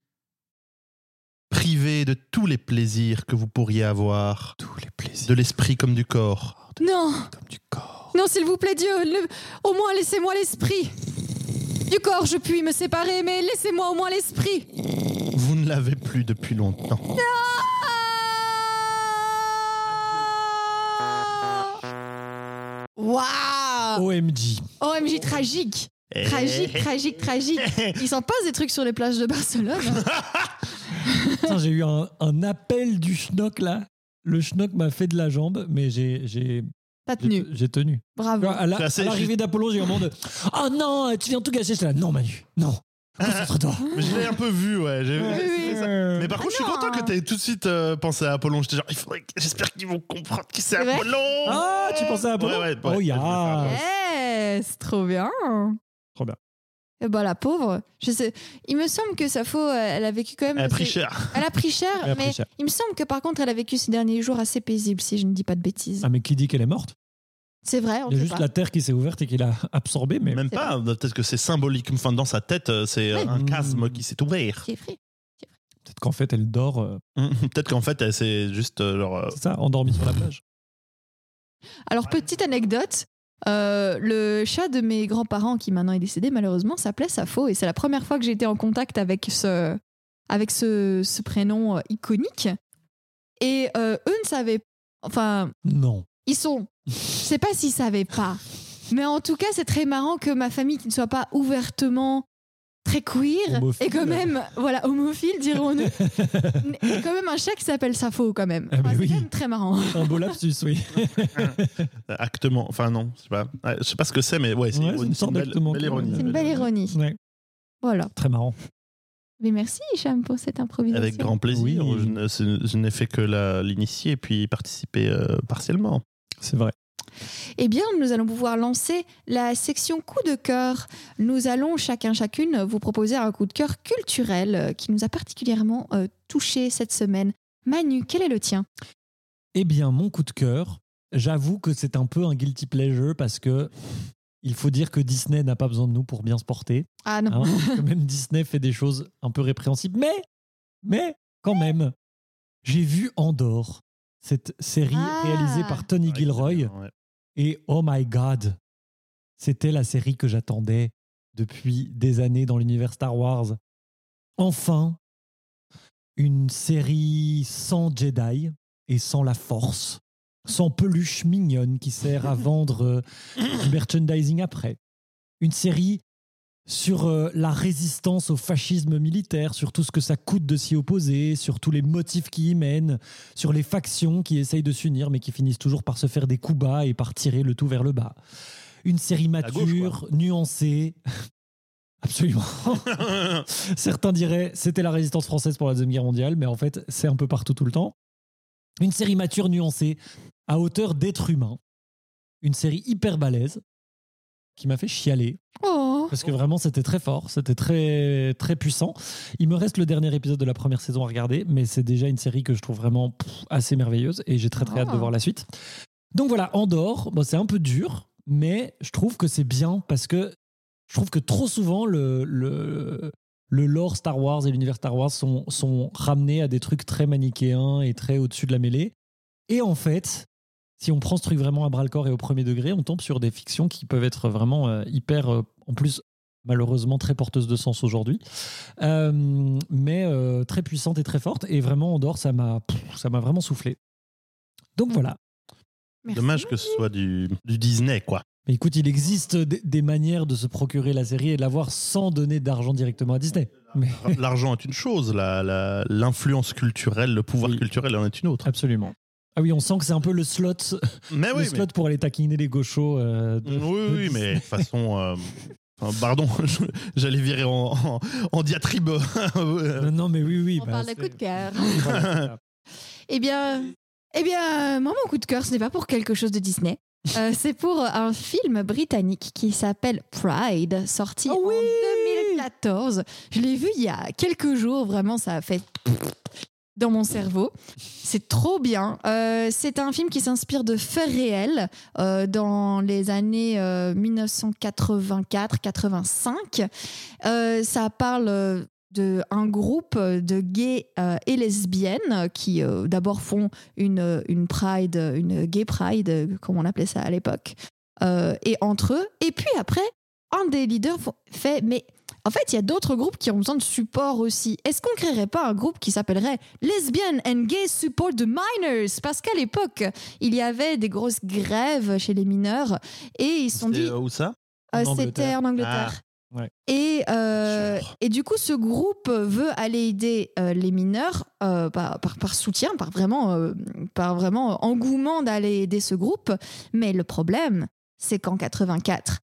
Speaker 2: privé de tous les plaisirs que vous pourriez avoir,
Speaker 3: Tous les plaisirs
Speaker 2: de l'esprit comme du corps.
Speaker 1: Non,
Speaker 3: comme du corps.
Speaker 1: non, s'il vous plaît, Dieu, le- au moins laissez-moi l'esprit. Du corps, je puis me séparer, mais laissez-moi au moins l'esprit.
Speaker 2: Vous ne l'avez plus depuis longtemps.
Speaker 1: Waouh
Speaker 3: OMG.
Speaker 1: OMG tragique Tragique, tragique, tragique. Il s'en passe des trucs sur les plages de Barcelone. hein.
Speaker 3: J'ai eu un, un appel du schnock là. Le schnock m'a fait de la jambe, mais j'ai j'ai
Speaker 1: T'as
Speaker 3: j'ai-
Speaker 1: tenu.
Speaker 3: j'ai tenu.
Speaker 1: Bravo.
Speaker 3: À la-
Speaker 2: C'est assez-
Speaker 3: à l'arrivée d'Apollon, j'ai eu un moment de Oh non, tu viens tout gâcher. J'étais là, non Manu, non. Concentre-toi.
Speaker 2: Je l'ai un peu vu, ouais. j'ai-
Speaker 1: Oui, oui.
Speaker 2: c'est ça. Mais par contre, je suis content que tu aies tout de suite euh, pensé à Apollon. J'étais genre, il faudrait que- j'espère qu'ils vont comprendre qui c'est Apollon.
Speaker 3: Ah, tu pensais à Apollon
Speaker 2: Ouais, ouais, ouais,
Speaker 3: Oh.
Speaker 1: Eh, c'est trop bien.
Speaker 3: Trop bien.
Speaker 1: Ben, la pauvre, je sais. Il me semble que Sappho, euh, elle a vécu quand même.
Speaker 2: Elle a pris cher.
Speaker 1: Elle a pris cher,
Speaker 3: Elle a pris
Speaker 1: mais
Speaker 3: cher.
Speaker 1: il me semble que par contre, elle a vécu ces derniers jours assez paisibles, si je ne dis pas de bêtises.
Speaker 3: Ah, mais qui dit qu'elle est morte?
Speaker 1: C'est vrai, on
Speaker 3: Il y a juste
Speaker 1: pas.
Speaker 3: la terre qui s'est ouverte et qui l'a absorbée, mais
Speaker 2: Même pas. Peut-être que c'est symbolique. Enfin, dans sa tête, euh, c'est euh,
Speaker 1: Ouais.
Speaker 2: un chasme qui s'est ouvert.
Speaker 1: Qui est free.
Speaker 3: peut-être qu'en fait, elle dort. euh,
Speaker 2: Peut-être qu'en fait, elle, c'est juste euh, genre. euh,
Speaker 3: c'est ça, endormie sur la plage.
Speaker 1: Alors, petite anecdote. Euh, le chat de mes grands-parents, qui maintenant est décédé malheureusement, s'appelait Sappho et c'est la première fois que j'ai été en contact avec ce, avec ce, ce prénom euh, iconique. Et euh, eux ne savaient, enfin,
Speaker 3: Non.
Speaker 1: ils sont, je sais pas s'ils savaient pas, mais en tout cas c'est très marrant que ma famille qui ne soit pas ouvertement très queer
Speaker 3: Homophile.
Speaker 1: et quand même voilà homophile dirons-nous et quand même un chat qui s'appelle Sappho quand même
Speaker 3: Ah,
Speaker 1: Enfin, c'est
Speaker 3: oui.
Speaker 1: quand même très marrant
Speaker 3: Un beau lapsus, oui.
Speaker 2: actement. Enfin, non, je sais pas. Ouais, Je sais pas ce que c'est, mais ouais, c'est
Speaker 3: Ouais, une sorte
Speaker 2: belle, ironie.
Speaker 1: c'est une belle ironie
Speaker 3: Ouais,
Speaker 1: voilà
Speaker 3: très marrant.
Speaker 1: mais merci Hicham pour cette improvisation
Speaker 2: Avec grand plaisir.
Speaker 3: Oui.
Speaker 2: Je, n'ai fait que l'initier et puis participer euh, partiellement.
Speaker 3: C'est vrai.
Speaker 1: Eh bien, nous allons pouvoir lancer la section coup de cœur. Nous allons chacun, chacune vous proposer un coup de cœur culturel euh, qui nous a particulièrement euh, touché cette semaine. Manu, quel est le tien?
Speaker 3: Eh bien, mon coup de cœur, j'avoue que c'est un peu un guilty pleasure parce que il faut dire que Disney n'a pas besoin de nous pour bien se porter.
Speaker 1: Ah non.
Speaker 3: hein. Même, Disney fait des choses un peu répréhensibles. Mais, mais, quand même, j'ai vu Andorre, cette série
Speaker 1: Ah.
Speaker 3: réalisée par Tony Gilroy.
Speaker 2: Ouais.
Speaker 3: Et oh my god, c'était la série que j'attendais depuis des années dans l'univers Star Wars. Enfin, une série sans Jedi et sans la Force, sans peluche mignonne qui sert à vendre euh, du merchandising après. Une série sur euh, la résistance au fascisme militaire, sur tout ce que ça coûte de s'y opposer, sur tous les motifs qui y mènent, sur les factions qui essayent de s'unir mais qui finissent toujours par se faire des coups bas et par tirer le tout vers le bas. Une série
Speaker 2: gauche,
Speaker 3: mature, nuancée. Absolument. Certains diraient c'était la résistance française pour la Deuxième Guerre mondiale, mais en fait c'est un peu partout tout le temps. Une série mature, nuancée, à hauteur d'être humain. Une série hyper balèze qui m'a fait chialer
Speaker 1: Oh,
Speaker 3: parce que vraiment c'était très fort, c'était très très puissant. Il me reste le dernier épisode de la première saison à regarder, mais c'est déjà une série que je trouve vraiment pff, assez merveilleuse et j'ai très très hâte de
Speaker 1: Ah.
Speaker 3: voir la suite. Donc voilà, Andorre, bon, c'est un peu dur, mais je trouve que c'est bien parce que je trouve que trop souvent le, le, le lore Star Wars et l'univers Star Wars sont, sont ramenés à des trucs très manichéens et très au-dessus de la mêlée. Et en fait, si on prend ce truc vraiment à bras le corps et au premier degré, on tombe sur des fictions qui peuvent être vraiment euh, hyper, euh, en plus malheureusement très porteuses de sens aujourd'hui, Euh, mais euh, très puissantes et très fortes. Et vraiment, Andorre, ça m'a, ça m'a vraiment soufflé. Donc voilà.
Speaker 1: merci.
Speaker 2: Dommage que ce soit du, du Disney, quoi.
Speaker 3: Mais écoute, il existe des, des manières de se procurer la série et de l'avoir sans donner d'argent directement à Disney. Mais
Speaker 2: L'argent est une chose, la- la- l'influence culturelle, le pouvoir
Speaker 3: Oui.
Speaker 2: culturel en est une autre.
Speaker 3: absolument. Ah oui, on sent que c'est un peu le slot,
Speaker 2: Mais
Speaker 3: le
Speaker 2: oui,
Speaker 3: slot pour aller taquiner les gauchos. euh, de-
Speaker 2: oui,
Speaker 3: de
Speaker 2: oui,
Speaker 3: Disney.
Speaker 2: mais de toute façon. euh, pardon, j'allais virer en, en- en diatribe.
Speaker 3: Non, non, mais oui, oui.
Speaker 1: On
Speaker 3: bah,
Speaker 1: parle de
Speaker 3: c'est-
Speaker 1: coup de cœur.
Speaker 3: Voilà.
Speaker 1: Eh bien, eh bien, moi, mon coup de cœur, ce n'est pas pour quelque chose de Disney. Euh, c'est pour un film britannique qui s'appelle Pride, sorti
Speaker 3: Ah oui
Speaker 1: en 2014. Je l'ai vu il y a quelques jours, vraiment, ça a fait dans mon cerveau. C'est trop bien. Euh, c'est un film qui s'inspire de faits réels euh, dans les années euh, 1984-85. Euh, ça parle de un groupe de gays et lesbiennes qui d'abord font une, une pride, une gay pride, comme on appelait ça à l'époque, et entre eux. Et puis après, un des leaders fait, mais en fait, il y a d'autres groupes qui ont besoin de support aussi. Est-ce qu'on créerait pas un groupe qui s'appellerait Lesbian and Gay Support the Minors? Parce qu'à l'époque, il y avait des grosses grèves chez les mineurs et ils se sont dit,
Speaker 2: euh, où ça?
Speaker 1: euh, c'était en Angleterre.
Speaker 3: Ah, ouais.
Speaker 1: Et, euh, et du coup, ce groupe veut aller aider euh, les mineurs euh, par, par, par soutien, par vraiment, euh, par vraiment engouement d'aller aider ce groupe. Mais le problème, c'est qu'en 84, c'est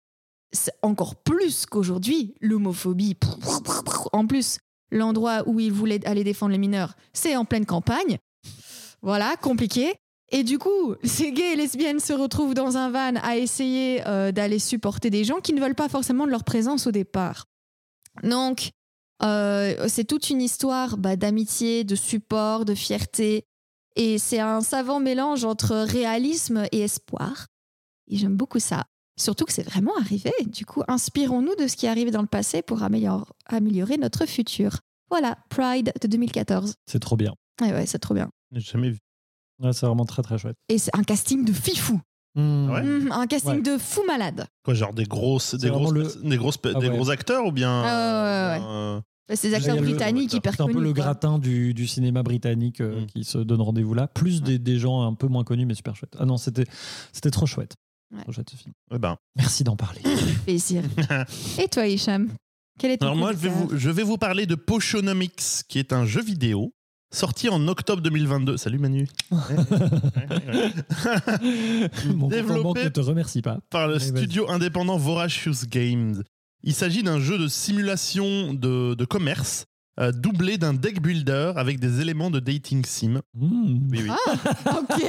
Speaker 1: encore plus qu'aujourd'hui, l'homophobie. En plus, l'endroit où ils voulaient aller défendre les mineurs, c'est en pleine campagne. Voilà, compliqué. Et du coup, ces gays et lesbiennes se retrouvent dans un van à essayer euh, d'aller supporter des gens qui ne veulent pas forcément de leur présence au départ. Donc, euh, c'est toute une histoire bah, d'amitié, de support, de fierté. Et c'est un savant mélange entre réalisme et espoir. Et j'aime beaucoup ça. Surtout que c'est vraiment arrivé. Du coup, inspirons-nous de ce qui est arrivé dans le passé pour amélior- améliorer notre futur. Voilà, Pride de 2014.
Speaker 3: C'est trop bien.
Speaker 1: Ouais, ouais, c'est trop bien.
Speaker 2: J'ai jamais vu.
Speaker 3: Ouais, c'est vraiment très très chouette.
Speaker 1: Et c'est un casting de fifou.
Speaker 3: Hmm.
Speaker 2: Ouais.
Speaker 1: Mhm, un casting
Speaker 3: Ouais.
Speaker 1: de fou malade.
Speaker 2: Quoi, genre des grosses, des grosses,
Speaker 3: le-
Speaker 2: perso- des grosses,
Speaker 3: Ah
Speaker 2: des gros acteurs ou bien
Speaker 1: Ah ouais, ouais,
Speaker 2: euh,
Speaker 1: Bah, C'est des acteurs
Speaker 3: a le-
Speaker 1: britanniques hyper
Speaker 3: C'est un peu le gratin du, du cinéma britannique euh,
Speaker 2: Mm.
Speaker 3: qui se donne rendez-vous là, plus des, des gens un peu moins connus mais super chouettes. Ah non, c'était c'était trop chouette.
Speaker 1: Ouais.
Speaker 3: Trop chouette ce film.
Speaker 2: eh ben.
Speaker 3: Merci d'en parler.
Speaker 1: Plaisir. Et toi, Hicham Quel est ton
Speaker 2: Alors moi, je vais, vous, je vais vous parler de Potionomics, qui est un jeu vidéo sorti en octobre 2022. Salut Manu. Ouais, ouais, ouais.
Speaker 3: Mon
Speaker 2: Développé-
Speaker 3: ne te remercie pas.
Speaker 2: Par le
Speaker 3: Allez, vas-y.
Speaker 2: studio indépendant Voracious Games. Il s'agit d'un jeu de simulation de, de commerce euh, doublé d'un deck builder avec des éléments de dating sim.
Speaker 3: Mmh.
Speaker 2: Oui, oui.
Speaker 1: Ok.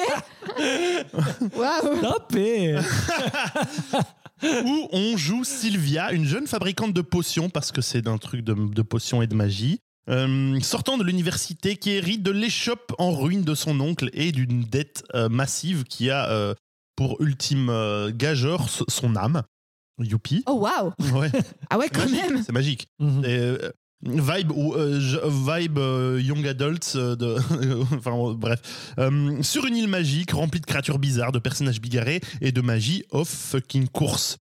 Speaker 1: Waouh.
Speaker 3: Tapé
Speaker 2: où on joue Sylvia, une jeune fabricante de potions, parce que c'est d'un truc de, de potions et de magie, euh, sortant de l'université qui hérite de l'échoppe en ruine de son oncle et d'une dette euh, massive qui a euh, pour ultime euh, gageur son âme. Youpi.
Speaker 1: Oh waouh.
Speaker 2: Ouais,
Speaker 1: Ah ouais, quand
Speaker 2: magique,
Speaker 1: même.
Speaker 2: c'est magique.
Speaker 3: Mhm.
Speaker 2: Et, euh, vibe ou euh, vibe euh, young adults euh, de bref. Sur une île magique remplie de créatures bizarres de personnages bigarrés et de magie of fucking course.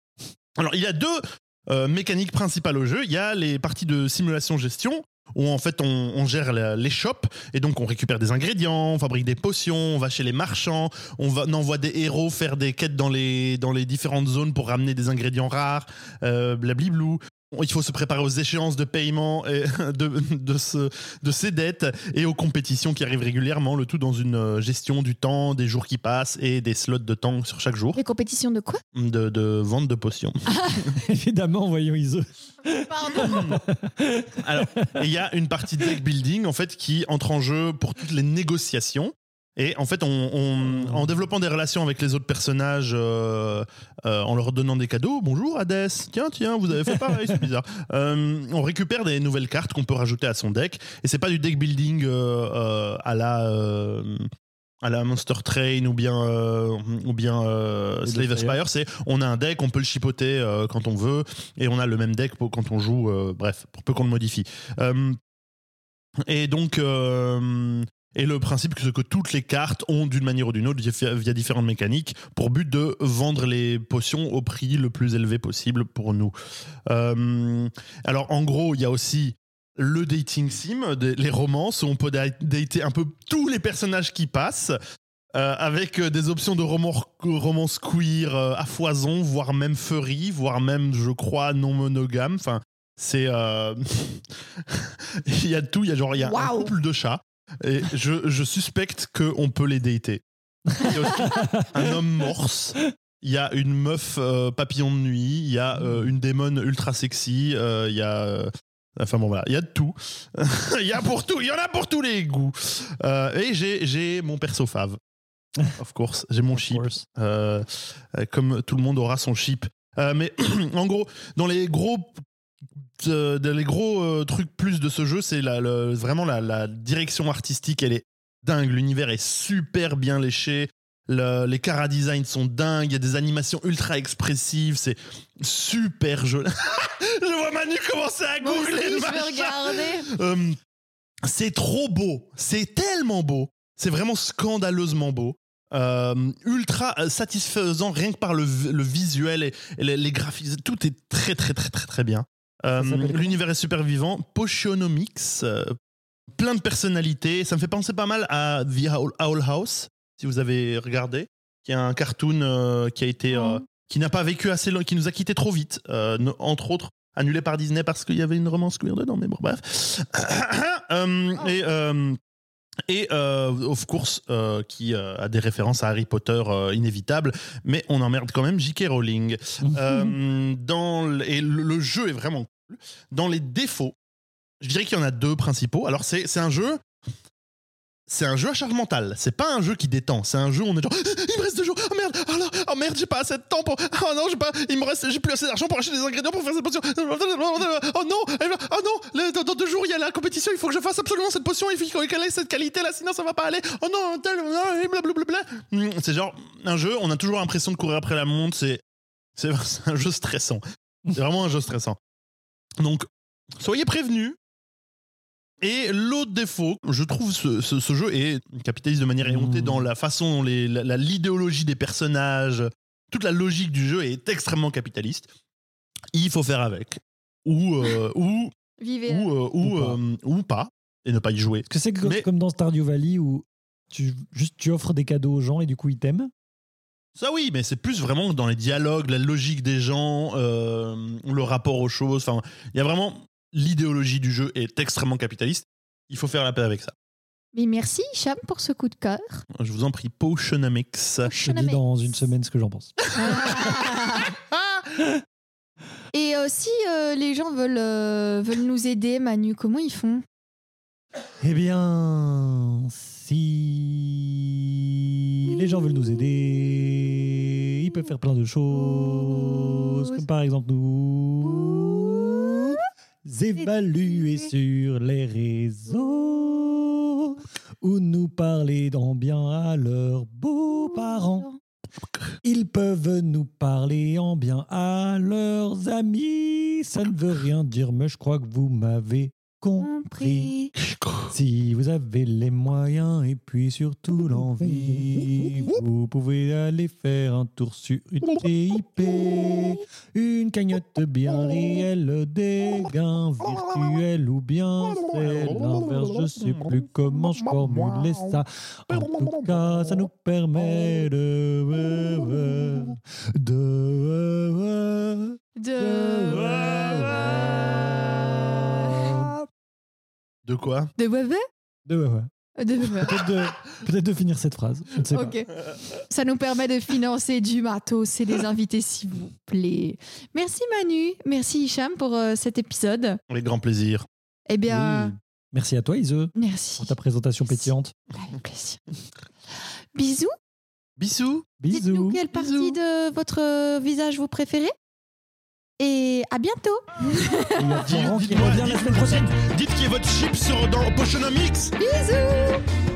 Speaker 2: Alors il y a deux mécaniques principales au jeu. Il y a les parties de simulation gestion où en fait on, gère les shops et donc on récupère des ingrédients, on fabrique des potions, on va chez les marchands, on, envoie des héros faire des quêtes dans les, dans les différentes zones pour ramener des ingrédients rares, euh, blablablou. Il faut se préparer aux échéances de paiement et de, de, ce- de ces dettes et aux compétitions qui arrivent régulièrement, le tout dans une euh, gestion du temps, des jours qui passent et des slots de temps sur chaque jour
Speaker 1: Les compétitions de quoi?
Speaker 2: De, de vente de potions.
Speaker 3: Évidemment, voyons Iso.
Speaker 1: Pardon.
Speaker 2: Alors, il y a une partie deck building en fait qui entre en jeu pour toutes les négociations. Et en fait, on, on- en développant des relations avec les autres personnages, euh, euh, en leur donnant des cadeaux, bonjour Hades, tiens, tiens, vous avez fait pareil, c'est bizarre. Euh, on récupère des nouvelles cartes qu'on peut rajouter à son deck. Et c'est pas du deck building à la à la Monster Train ou bien euh, ou bien euh, Slave Aspire. C'est on a un deck, on peut le chipoter euh, quand on veut, et on a le même deck pour, quand on joue. bref, pour peu qu'on le modifie. Et donc, et le principe, c'est que toutes les cartes ont d'une manière ou d'une autre, via, différentes mécaniques, pour but de vendre les potions au prix le plus élevé possible pour nous. Euh, alors, en gros, il y a aussi le dating sim, les romances, où on peut da- dater un peu tous les personnages qui passent. euh, avec euh, des options de romance, queer à foison, voire même furry, voire même, je crois, non monogame. Enfin, c'est. euh, il y a tout, il y a genre, il y a un couple de chats. Et je, je suspecte qu'on peut les dater. Il y a aussi un homme morse. Il y a une meuf euh, papillon de nuit. Il y a euh, une démon ultra sexy. euh, il y a. Enfin bon voilà, il y a de tout. il y a pour tout, il y en a pour tous les goûts. Et j'ai mon perso fave. Of course, j'ai mon chip. Comme tout le monde aura son chip. Mais en gros, dans les gros, euh, les gros euh, trucs plus de ce jeu, c'est la, le- vraiment la, la direction artistique, elle est dingue. L'univers est super bien léché. Le- les cara design sont dingues. Il y a des animations ultra expressives. C'est super joli. Je vois Manu commencer à googler le
Speaker 1: je vais regarder.
Speaker 2: Euh, c'est trop beau, c'est tellement beau, c'est vraiment scandaleusement beau. Euh, ultra satisfaisant rien que par le, visuel et, et les, les graphismes, tout est très très très très très bien. Euh, L'univers est super vivant, Potionomics, euh, plein de personnalités, ça me fait penser pas mal à The Owl, House, si vous avez regardé, qui est un cartoon euh, qui a été
Speaker 1: Mhm.
Speaker 2: qui n'a pas vécu assez long, qui nous a quitté trop vite, entre autres annulé par Disney parce qu'il y avait une romance queer dedans, mais bon, bref. Euh, et et euh, of course, euh, qui euh, a des références à Harry Potter inévitables, mais on emmerde quand même J.K. Rowling. Dans et le, jeu est vraiment cool. Dans les défauts, je dirais qu'il y en a deux principaux. Alors, c'est un jeu. C'est un jeu à charge mentale. C'est pas un jeu qui détend. C'est un jeu où on est genre, il me reste deux jours. Oh merde, oh, non, oh merde, j'ai pas assez de temps pour. Oh non, j'ai pas. Il me reste, j'ai plus assez d'argent pour acheter des ingrédients pour faire cette potion. Oh non, oh non, dans, deux jours il y a la compétition. Il faut que je fasse absolument cette potion. Il faut qu'elle ait cette qualité là, sinon ça va pas aller. Oh non, tel, et blablabla. Mm, C'est genre un jeu. On a toujours l'impression de courir après la montre. C'est c'est un jeu stressant. C'est vraiment un jeu stressant. Donc, soyez prévenus. Et l'autre défaut, je trouve ce, ce- ce jeu est capitaliste de manière éhontée
Speaker 3: Mmh.
Speaker 2: dans la façon dont les- la- la- l'idéologie des personnages, toute la logique du jeu est extrêmement capitaliste. Il faut faire avec. Ou, euh, ou,
Speaker 1: Vivez.
Speaker 2: ou, euh, ou,
Speaker 3: Ou pas.
Speaker 2: euh, ou pas. Et ne pas y jouer.
Speaker 3: Est-ce que c'est que-
Speaker 2: Mais-
Speaker 3: comme dans Stardew Valley où tu, juste, tu offres des cadeaux aux gens et du coup ils t'aiment
Speaker 2: Ça oui, mais c'est plus vraiment dans les dialogues, la logique des gens, euh, le rapport aux choses. Enfin, il y a vraiment l'idéologie du jeu est extrêmement capitaliste. Il faut faire la paix avec ça.
Speaker 1: Mais merci, Cham, pour ce coup de cœur.
Speaker 2: Je vous en prie, Potionomics.
Speaker 3: Je te dis dans une semaine ce que j'en pense.
Speaker 1: Et euh, si euh, les gens veulent, euh, veulent nous aider, Manu, comment ils font?
Speaker 3: Eh bien, si les gens veulent nous aider, ils peuvent faire plein de choses, comme par exemple nous évaluer sur les réseaux ou nous parler en bien à leurs beaux-parents. Ils peuvent nous parler en bien à leurs amis. Ça ne veut rien dire, mais je crois que vous m'avez compris. Si vous avez les moyens et puis surtout l'envie, vous pouvez aller faire un tour sur une TIP, une cagnotte bien réelle, des gains virtuels ou bien c'est l'inverse, je sais plus comment je formulais ça. En tout cas, ça nous permet de... de...
Speaker 1: De.
Speaker 2: De quoi
Speaker 1: De Wewe
Speaker 3: de...
Speaker 1: Wewe.
Speaker 3: Peut-être de, peut-être de finir cette phrase, je ne sais pas.
Speaker 1: Ok. Ça nous permet de financer du matos et des invités, s'il vous plaît. Merci Manu, merci Hicham pour euh, cet épisode.
Speaker 2: Avec grand plaisir.
Speaker 1: Eh bien,
Speaker 3: Oui. Merci à toi, Ise,
Speaker 1: merci.
Speaker 3: pour ta présentation
Speaker 1: Merci.
Speaker 3: pétillante.
Speaker 1: Avec plaisir. Bisous.
Speaker 2: Bisous.
Speaker 1: Dites-nous
Speaker 3: Bisous.
Speaker 1: quelle partie de votre euh, visage vous préférez. Et à bientôt.
Speaker 2: Dites-moi,
Speaker 3: prochaine.
Speaker 2: Dites qui est votre chip sur, dans Potionomics
Speaker 1: Bisous.